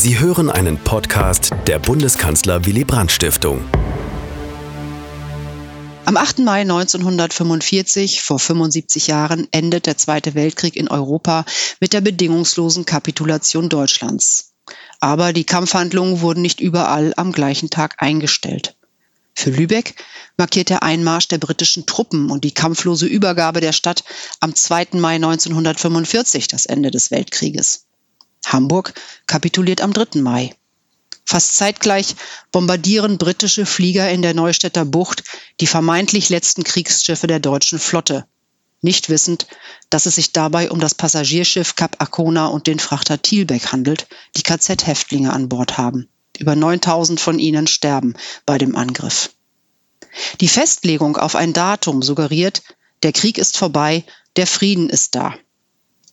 Sie hören einen Podcast der Bundeskanzler Willy Brandt Stiftung. Am 8. Mai 1945, vor 75 Jahren, endet der Zweite Weltkrieg in Europa mit der bedingungslosen Kapitulation Deutschlands. Aber die Kampfhandlungen wurden nicht überall am gleichen Tag eingestellt. Für Lübeck markiert der Einmarsch der britischen Truppen und die kampflose Übergabe der Stadt am 2. Mai 1945 das Ende des Weltkrieges. Hamburg kapituliert am 3. Mai. Fast zeitgleich bombardieren britische Flieger in der Neustädter Bucht die vermeintlich letzten Kriegsschiffe der deutschen Flotte, nicht wissend, dass es sich dabei um das Passagierschiff Cap Arcona und den Frachter Thielbeck handelt, die KZ-Häftlinge an Bord haben. Über 9000 von ihnen sterben bei dem Angriff. Die Festlegung auf ein Datum suggeriert, der Krieg ist vorbei, der Frieden ist da.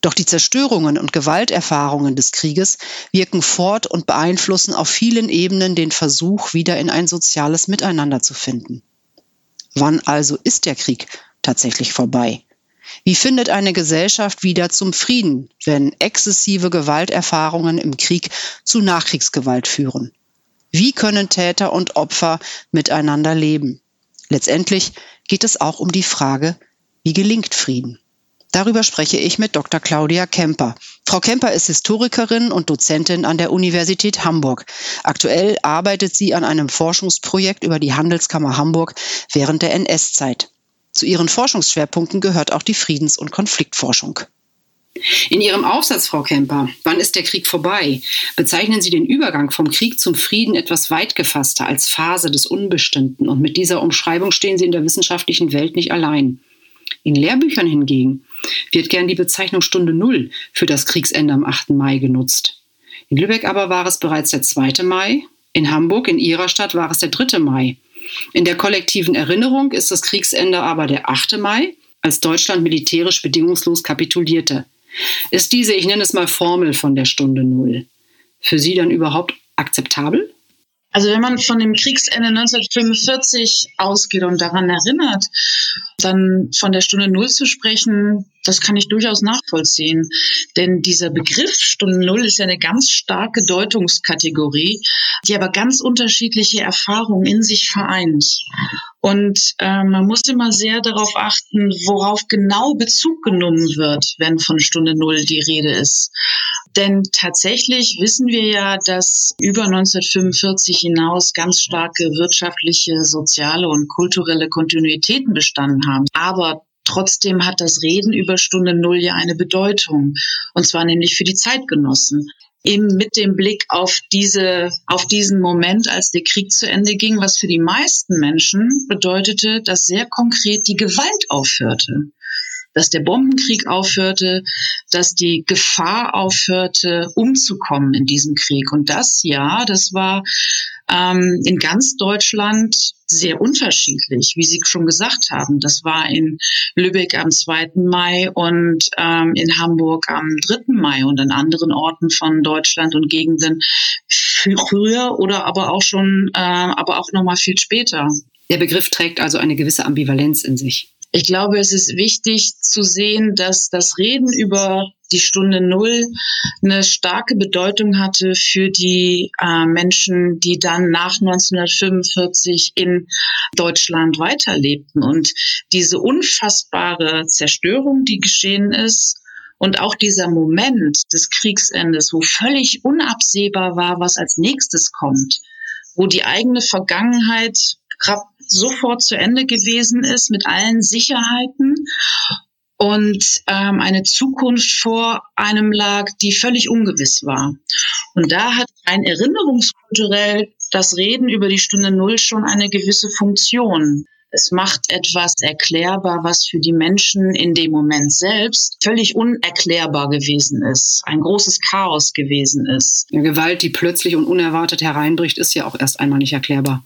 Doch die Zerstörungen und Gewalterfahrungen des Krieges wirken fort und beeinflussen auf vielen Ebenen den Versuch, wieder in ein soziales Miteinander zu finden. Wann also ist der Krieg tatsächlich vorbei? Wie findet eine Gesellschaft wieder zum Frieden, wenn exzessive Gewalterfahrungen im Krieg zu Nachkriegsgewalt führen? Wie können Täter und Opfer miteinander leben? Letztendlich geht es auch um die Frage, wie gelingt Frieden? Darüber spreche ich mit Dr. Claudia Kemper. Frau Kemper ist Historikerin und Dozentin an der Universität Hamburg. Aktuell arbeitet sie an einem Forschungsprojekt über die Handelskammer Hamburg während der NS-Zeit. Zu ihren Forschungsschwerpunkten gehört auch die Friedens- und Konfliktforschung. In Ihrem Aufsatz, Frau Kemper, wann ist der Krieg vorbei? Bezeichnen Sie den Übergang vom Krieg zum Frieden etwas weit gefasster als Phase des Unbestimmten. Und mit dieser Umschreibung stehen Sie in der wissenschaftlichen Welt nicht allein. In Lehrbüchern hingegen wird gern die Bezeichnung Stunde Null für das Kriegsende am 8. Mai genutzt. In Lübeck aber war es bereits der 2. Mai, in Hamburg, in ihrer Stadt, war es der 3. Mai. In der kollektiven Erinnerung ist das Kriegsende aber der 8. Mai, als Deutschland militärisch bedingungslos kapitulierte. Ist diese, ich nenne es mal Formel von der Stunde Null, für Sie dann überhaupt akzeptabel? Also wenn man von dem Kriegsende 1945 ausgeht und daran erinnert, dann von der Stunde Null zu sprechen, das kann ich durchaus nachvollziehen. Denn dieser Begriff Stunde Null ist ja eine ganz starke Deutungskategorie, die aber ganz unterschiedliche Erfahrungen in sich vereint. Und äh, man muss immer sehr darauf achten, worauf genau Bezug genommen wird, wenn von Stunde Null die Rede ist. Denn tatsächlich wissen wir ja, dass über 1945 hinaus ganz starke wirtschaftliche, soziale und kulturelle Kontinuitäten bestanden haben. Aber Trotzdem hat das Reden über Stunde Null ja eine Bedeutung. Und zwar nämlich für die Zeitgenossen. Eben mit dem Blick auf diese, auf diesen Moment, als der Krieg zu Ende ging, was für die meisten Menschen bedeutete, dass sehr konkret die Gewalt aufhörte dass der Bombenkrieg aufhörte, dass die Gefahr aufhörte, umzukommen in diesem Krieg. Und das, ja, das war ähm, in ganz Deutschland sehr unterschiedlich, wie Sie schon gesagt haben. Das war in Lübeck am 2. Mai und ähm, in Hamburg am 3. Mai und an anderen Orten von Deutschland und Gegenden früher oder aber auch schon, äh, aber auch noch mal viel später. Der Begriff trägt also eine gewisse Ambivalenz in sich. Ich glaube, es ist wichtig zu sehen, dass das Reden über die Stunde Null eine starke Bedeutung hatte für die äh, Menschen, die dann nach 1945 in Deutschland weiterlebten. Und diese unfassbare Zerstörung, die geschehen ist, und auch dieser Moment des Kriegsendes, wo völlig unabsehbar war, was als nächstes kommt, wo die eigene Vergangenheit sofort zu Ende gewesen ist mit allen Sicherheiten und ähm, eine Zukunft vor einem lag, die völlig ungewiss war. Und da hat ein erinnerungskulturell das Reden über die Stunde Null schon eine gewisse Funktion. Es macht etwas erklärbar, was für die Menschen in dem Moment selbst völlig unerklärbar gewesen ist, ein großes Chaos gewesen ist. Eine Gewalt, die plötzlich und unerwartet hereinbricht, ist ja auch erst einmal nicht erklärbar.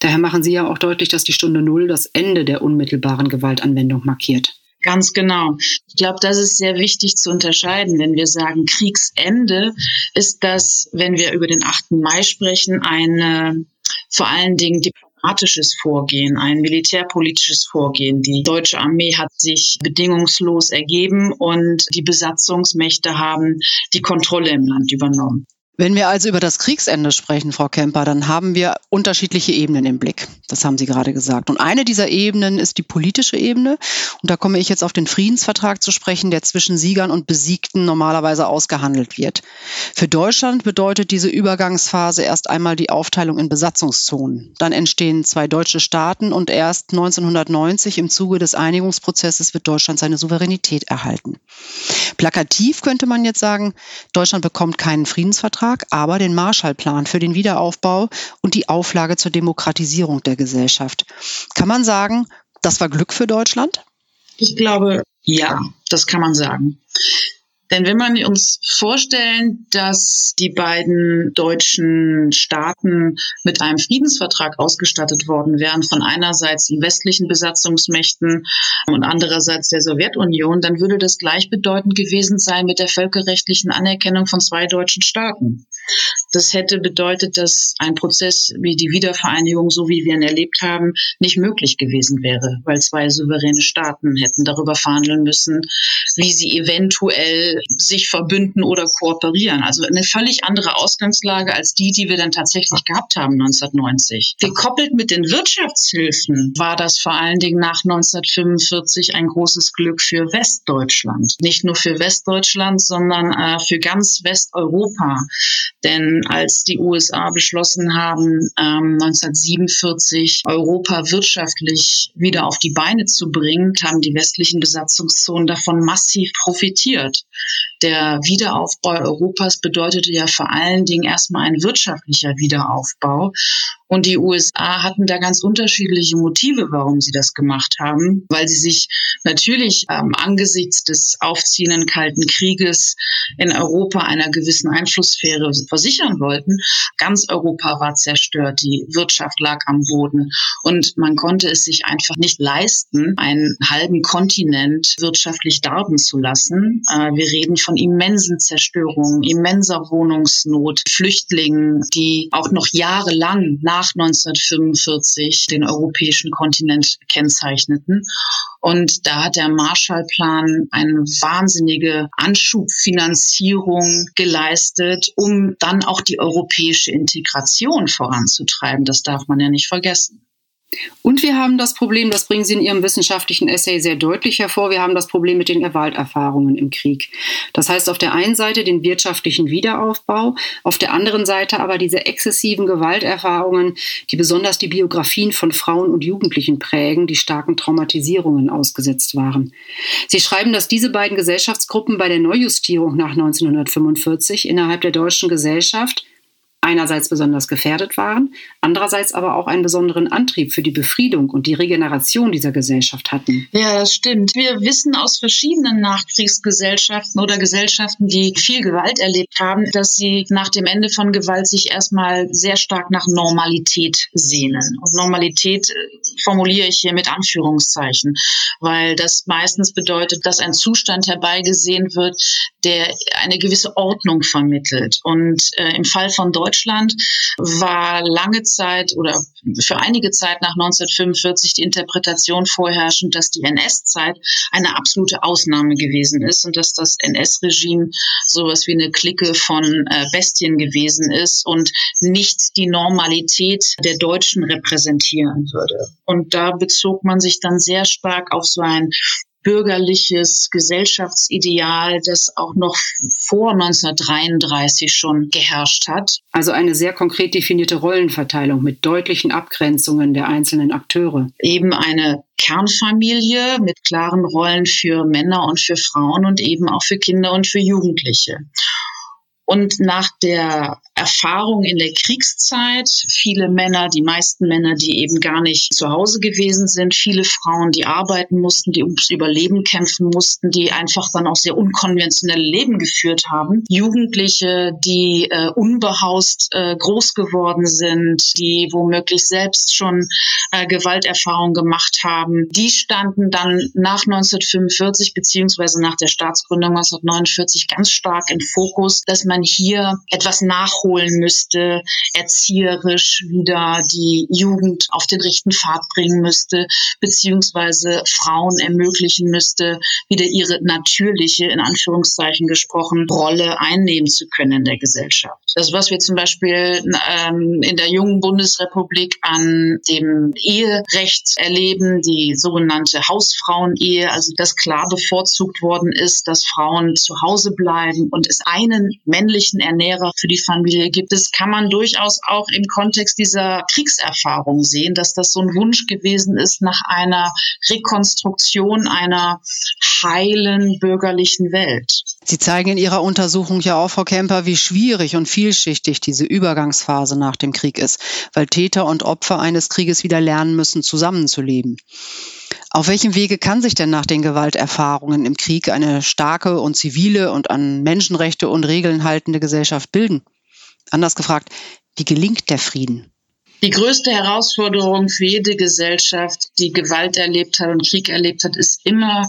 Daher machen Sie ja auch deutlich, dass die Stunde Null das Ende der unmittelbaren Gewaltanwendung markiert. Ganz genau. Ich glaube, das ist sehr wichtig zu unterscheiden. Wenn wir sagen Kriegsende, ist das, wenn wir über den 8. Mai sprechen, ein vor allen Dingen diplomatisches Vorgehen, ein militärpolitisches Vorgehen. Die deutsche Armee hat sich bedingungslos ergeben und die Besatzungsmächte haben die Kontrolle im Land übernommen. Wenn wir also über das Kriegsende sprechen, Frau Kemper, dann haben wir unterschiedliche Ebenen im Blick. Das haben Sie gerade gesagt. Und eine dieser Ebenen ist die politische Ebene. Und da komme ich jetzt auf den Friedensvertrag zu sprechen, der zwischen Siegern und Besiegten normalerweise ausgehandelt wird. Für Deutschland bedeutet diese Übergangsphase erst einmal die Aufteilung in Besatzungszonen. Dann entstehen zwei deutsche Staaten und erst 1990 im Zuge des Einigungsprozesses wird Deutschland seine Souveränität erhalten. Plakativ könnte man jetzt sagen, Deutschland bekommt keinen Friedensvertrag Vertrag, aber den Marshallplan für den Wiederaufbau und die Auflage zur Demokratisierung der Gesellschaft. Kann man sagen, das war Glück für Deutschland? Ich glaube, ja, das kann man sagen. Denn wenn man uns vorstellen, dass die beiden deutschen Staaten mit einem Friedensvertrag ausgestattet worden wären, von einerseits den westlichen Besatzungsmächten und andererseits der Sowjetunion, dann würde das gleichbedeutend gewesen sein mit der völkerrechtlichen Anerkennung von zwei deutschen Staaten. Das hätte bedeutet, dass ein Prozess wie die Wiedervereinigung, so wie wir ihn erlebt haben, nicht möglich gewesen wäre, weil zwei souveräne Staaten hätten darüber verhandeln müssen, wie sie eventuell sich verbünden oder kooperieren. Also eine völlig andere Ausgangslage als die, die wir dann tatsächlich gehabt haben 1990. Gekoppelt mit den Wirtschaftshilfen war das vor allen Dingen nach 1945 ein großes Glück für Westdeutschland. Nicht nur für Westdeutschland, sondern äh, für ganz Westeuropa. Denn als die USA beschlossen haben, ähm, 1947 Europa wirtschaftlich wieder auf die Beine zu bringen, haben die westlichen Besatzungszonen davon massiv profitiert. Der Wiederaufbau Europas bedeutete ja vor allen Dingen erstmal ein wirtschaftlicher Wiederaufbau. Und die USA hatten da ganz unterschiedliche Motive, warum sie das gemacht haben, weil sie sich natürlich ähm, angesichts des aufziehenden Kalten Krieges in Europa einer gewissen Einflusssphäre versichern wollten. Ganz Europa war zerstört, die Wirtschaft lag am Boden und man konnte es sich einfach nicht leisten, einen halben Kontinent wirtschaftlich darben zu lassen. Äh, wir reden von immensen Zerstörungen, immenser Wohnungsnot, Flüchtlingen, die auch noch jahrelang nach 1945 den europäischen Kontinent kennzeichneten. Und da hat der Marshallplan eine wahnsinnige Anschubfinanzierung geleistet, um dann auch die europäische Integration voranzutreiben. Das darf man ja nicht vergessen. Und wir haben das Problem, das bringen Sie in Ihrem wissenschaftlichen Essay sehr deutlich hervor, wir haben das Problem mit den Gewalterfahrungen im Krieg. Das heißt auf der einen Seite den wirtschaftlichen Wiederaufbau, auf der anderen Seite aber diese exzessiven Gewalterfahrungen, die besonders die Biografien von Frauen und Jugendlichen prägen, die starken Traumatisierungen ausgesetzt waren. Sie schreiben, dass diese beiden Gesellschaftsgruppen bei der Neujustierung nach 1945 innerhalb der deutschen Gesellschaft einerseits besonders gefährdet waren, andererseits aber auch einen besonderen Antrieb für die Befriedung und die Regeneration dieser Gesellschaft hatten. Ja, das stimmt. Wir wissen aus verschiedenen Nachkriegsgesellschaften oder Gesellschaften, die viel Gewalt erlebt haben, dass sie nach dem Ende von Gewalt sich erstmal sehr stark nach Normalität sehnen. Und Normalität äh, formuliere ich hier mit Anführungszeichen, weil das meistens bedeutet, dass ein Zustand herbeigesehen wird, der eine gewisse Ordnung vermittelt. Und äh, im Fall von Deutschland Deutschland war lange Zeit oder für einige Zeit nach 1945 die Interpretation vorherrschend, dass die NS-Zeit eine absolute Ausnahme gewesen ist und dass das NS-Regime sowas wie eine Clique von äh, Bestien gewesen ist und nicht die Normalität der Deutschen repräsentieren würde. Und da bezog man sich dann sehr stark auf so ein bürgerliches Gesellschaftsideal, das auch noch vor 1933 schon geherrscht hat. Also eine sehr konkret definierte Rollenverteilung mit deutlichen Abgrenzungen der einzelnen Akteure. Eben eine Kernfamilie mit klaren Rollen für Männer und für Frauen und eben auch für Kinder und für Jugendliche. Und nach der Erfahrung in der Kriegszeit, viele Männer, die meisten Männer, die eben gar nicht zu Hause gewesen sind, viele Frauen, die arbeiten mussten, die ums Überleben kämpfen mussten, die einfach dann auch sehr unkonventionelle Leben geführt haben. Jugendliche, die äh, unbehaust äh, groß geworden sind, die womöglich selbst schon äh, Gewalterfahrung gemacht haben, die standen dann nach 1945 beziehungsweise nach der Staatsgründung 1949 ganz stark im Fokus, dass man hier etwas nachholt nachholen müsste, erzieherisch wieder die Jugend auf den rechten Pfad bringen müsste, beziehungsweise Frauen ermöglichen müsste, wieder ihre natürliche, in Anführungszeichen gesprochen, Rolle einnehmen zu können in der Gesellschaft. Das, was wir zum Beispiel ähm, in der jungen Bundesrepublik an dem Eherecht erleben, die sogenannte Hausfrauenehe, also dass klar bevorzugt worden ist, dass Frauen zu Hause bleiben und es einen männlichen Ernährer für die Familie gibt. Das kann man durchaus auch im Kontext dieser Kriegserfahrung sehen, dass das so ein Wunsch gewesen ist nach einer Rekonstruktion einer heilen bürgerlichen Welt. Sie zeigen in Ihrer Untersuchung ja auch, Frau Kemper, wie schwierig und vielschichtig diese Übergangsphase nach dem Krieg ist, weil Täter und Opfer eines Krieges wieder lernen müssen, zusammenzuleben. Auf welchem Wege kann sich denn nach den Gewalterfahrungen im Krieg eine starke und zivile und an Menschenrechte und Regeln haltende Gesellschaft bilden? Anders gefragt, wie gelingt der Frieden? Die größte Herausforderung für jede Gesellschaft, die Gewalt erlebt hat und Krieg erlebt hat, ist immer,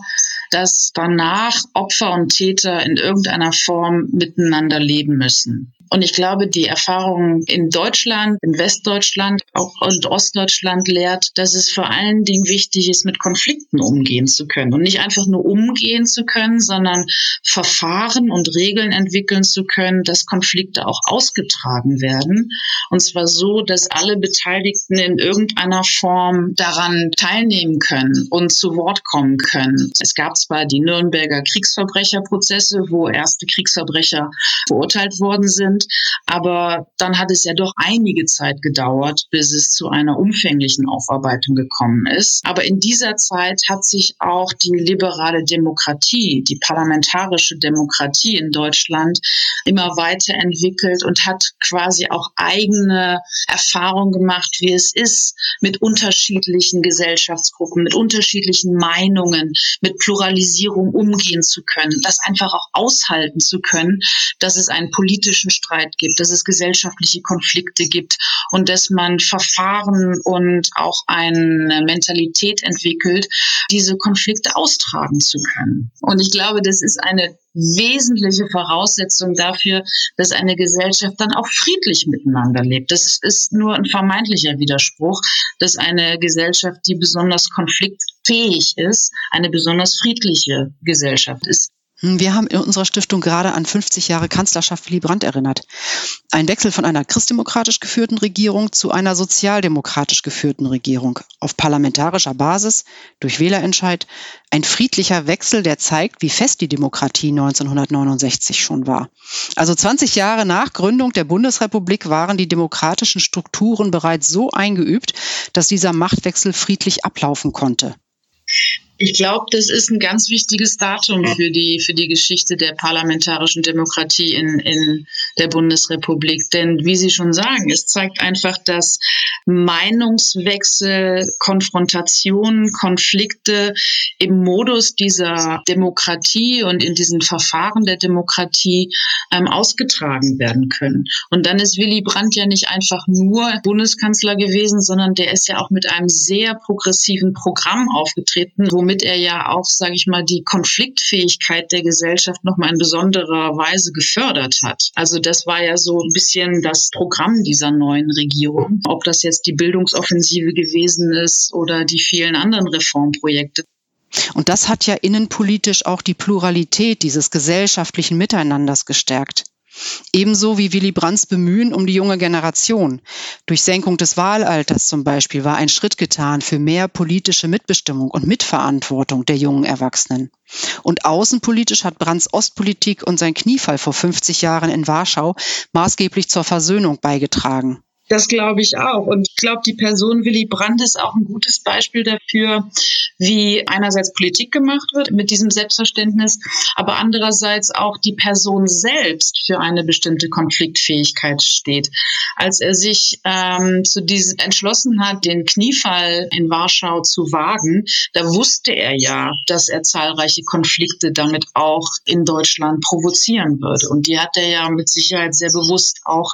dass danach Opfer und Täter in irgendeiner Form miteinander leben müssen. Und ich glaube, die Erfahrung in Deutschland, in Westdeutschland auch und Ostdeutschland lehrt, dass es vor allen Dingen wichtig ist, mit Konflikten umgehen zu können. Und nicht einfach nur umgehen zu können, sondern Verfahren und Regeln entwickeln zu können, dass Konflikte auch ausgetragen werden. Und zwar so, dass alle Beteiligten in irgendeiner Form daran teilnehmen können und zu Wort kommen können. Es gab zwar die Nürnberger Kriegsverbrecherprozesse, wo erste Kriegsverbrecher verurteilt worden sind, sind. Aber dann hat es ja doch einige Zeit gedauert, bis es zu einer umfänglichen Aufarbeitung gekommen ist. Aber in dieser Zeit hat sich auch die liberale Demokratie, die parlamentarische Demokratie in Deutschland immer weiterentwickelt und hat quasi auch eigene Erfahrungen gemacht, wie es ist, mit unterschiedlichen Gesellschaftsgruppen, mit unterschiedlichen Meinungen, mit Pluralisierung umgehen zu können, das einfach auch aushalten zu können, dass es einen politischen Streit gibt, dass es gesellschaftliche Konflikte gibt und dass man Verfahren und auch eine Mentalität entwickelt, diese Konflikte austragen zu können. Und ich glaube, das ist eine wesentliche Voraussetzung dafür, dass eine Gesellschaft dann auch friedlich miteinander lebt. Das ist nur ein vermeintlicher Widerspruch, dass eine Gesellschaft, die besonders konfliktfähig ist, eine besonders friedliche Gesellschaft ist. Hm, wir haben in unserer Stiftung gerade an 50 Jahre Kanzlerschaft Willy Brandt erinnert. Ein Wechsel von einer christdemokratisch geführten Regierung zu einer sozialdemokratisch geführten Regierung auf parlamentarischer Basis durch Wählerentscheid. Ein friedlicher Wechsel, der zeigt, wie fest die Demokratie 1969 schon war. Also 20 Jahre nach Gründung der Bundesrepublik waren die demokratischen Strukturen bereits so eingeübt, dass dieser Machtwechsel friedlich ablaufen konnte. Ich glaube, das ist ein ganz wichtiges Datum für die, für die Geschichte der parlamentarischen Demokratie in, in der Bundesrepublik. Denn wie Sie schon sagen, es zeigt einfach, dass Meinungswechsel, Konfrontationen, Konflikte im Modus dieser Demokratie und in diesen Verfahren der Demokratie ähm, ausgetragen werden können. Und dann ist Willy Brandt ja nicht einfach nur Bundeskanzler gewesen, sondern der ist ja auch mit einem sehr progressiven Programm aufgetreten, wo womit er ja auch, sage ich mal, die Konfliktfähigkeit der Gesellschaft nochmal in besonderer Weise gefördert hat. Also das war ja so ein bisschen das Programm dieser neuen Regierung, ob das jetzt die Bildungsoffensive gewesen ist oder die vielen anderen Reformprojekte. Und das hat ja innenpolitisch auch die Pluralität dieses gesellschaftlichen Miteinanders gestärkt. Ebenso wie Willy Brandts Bemühen um die junge Generation. Durch Senkung des Wahlalters zum Beispiel war ein Schritt getan für mehr politische Mitbestimmung und Mitverantwortung der jungen Erwachsenen. Und außenpolitisch hat Brandts Ostpolitik und sein Kniefall vor 50 Jahren in Warschau maßgeblich zur Versöhnung beigetragen. Das glaube ich auch. Und ich glaube, die Person Willy Brandt ist auch ein gutes Beispiel dafür, wie einerseits Politik gemacht wird mit diesem Selbstverständnis, aber andererseits auch die Person selbst für eine bestimmte Konfliktfähigkeit steht. Als er sich ähm, zu diesem entschlossen hat, den Kniefall in Warschau zu wagen, da wusste er ja, dass er zahlreiche Konflikte damit auch in Deutschland provozieren würde. Und die hat er ja mit Sicherheit sehr bewusst auch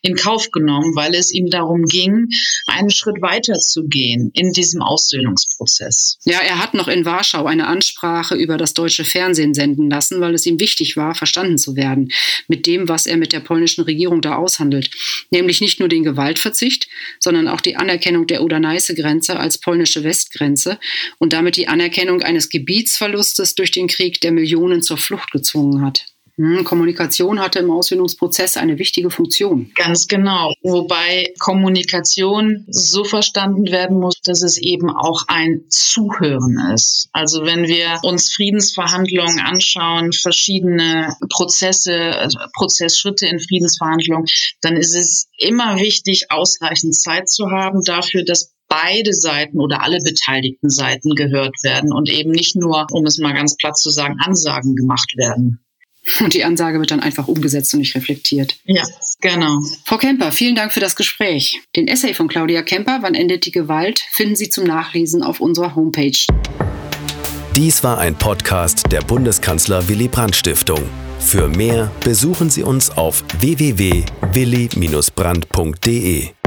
in Kauf genommen, weil weil es ihm darum ging, einen Schritt weiter zu gehen in diesem Aussöhnungsprozess. Ja, er hat noch in Warschau eine Ansprache über das deutsche Fernsehen senden lassen, weil es ihm wichtig war, verstanden zu werden mit dem, was er mit der polnischen Regierung da aushandelt. Nämlich nicht nur den Gewaltverzicht, sondern auch die Anerkennung der Oder-Neiße-Grenze als polnische Westgrenze und damit die Anerkennung eines Gebietsverlustes durch den Krieg, der Millionen zur Flucht gezwungen hat. Hm, Kommunikation hatte im Ausbildungsprozess eine wichtige Funktion. Ganz genau. Wobei Kommunikation so verstanden werden muss, dass es eben auch ein Zuhören ist. Also wenn wir uns Friedensverhandlungen anschauen, verschiedene Prozesse, also Prozessschritte in Friedensverhandlungen, dann ist es immer wichtig, ausreichend Zeit zu haben dafür, dass beide Seiten oder alle beteiligten Seiten gehört werden und eben nicht nur, um es mal ganz platt zu sagen, Ansagen gemacht werden. Und die Ansage wird dann einfach umgesetzt und nicht reflektiert. Ja, genau. Frau Kemper, vielen Dank für das Gespräch. Den Essay von Claudia Kemper, Wann endet die Gewalt, finden Sie zum Nachlesen auf unserer Homepage. Dies war ein Podcast der Bundeskanzler Willy Brandt Stiftung. Für mehr besuchen Sie uns auf www.willy-brandt.de.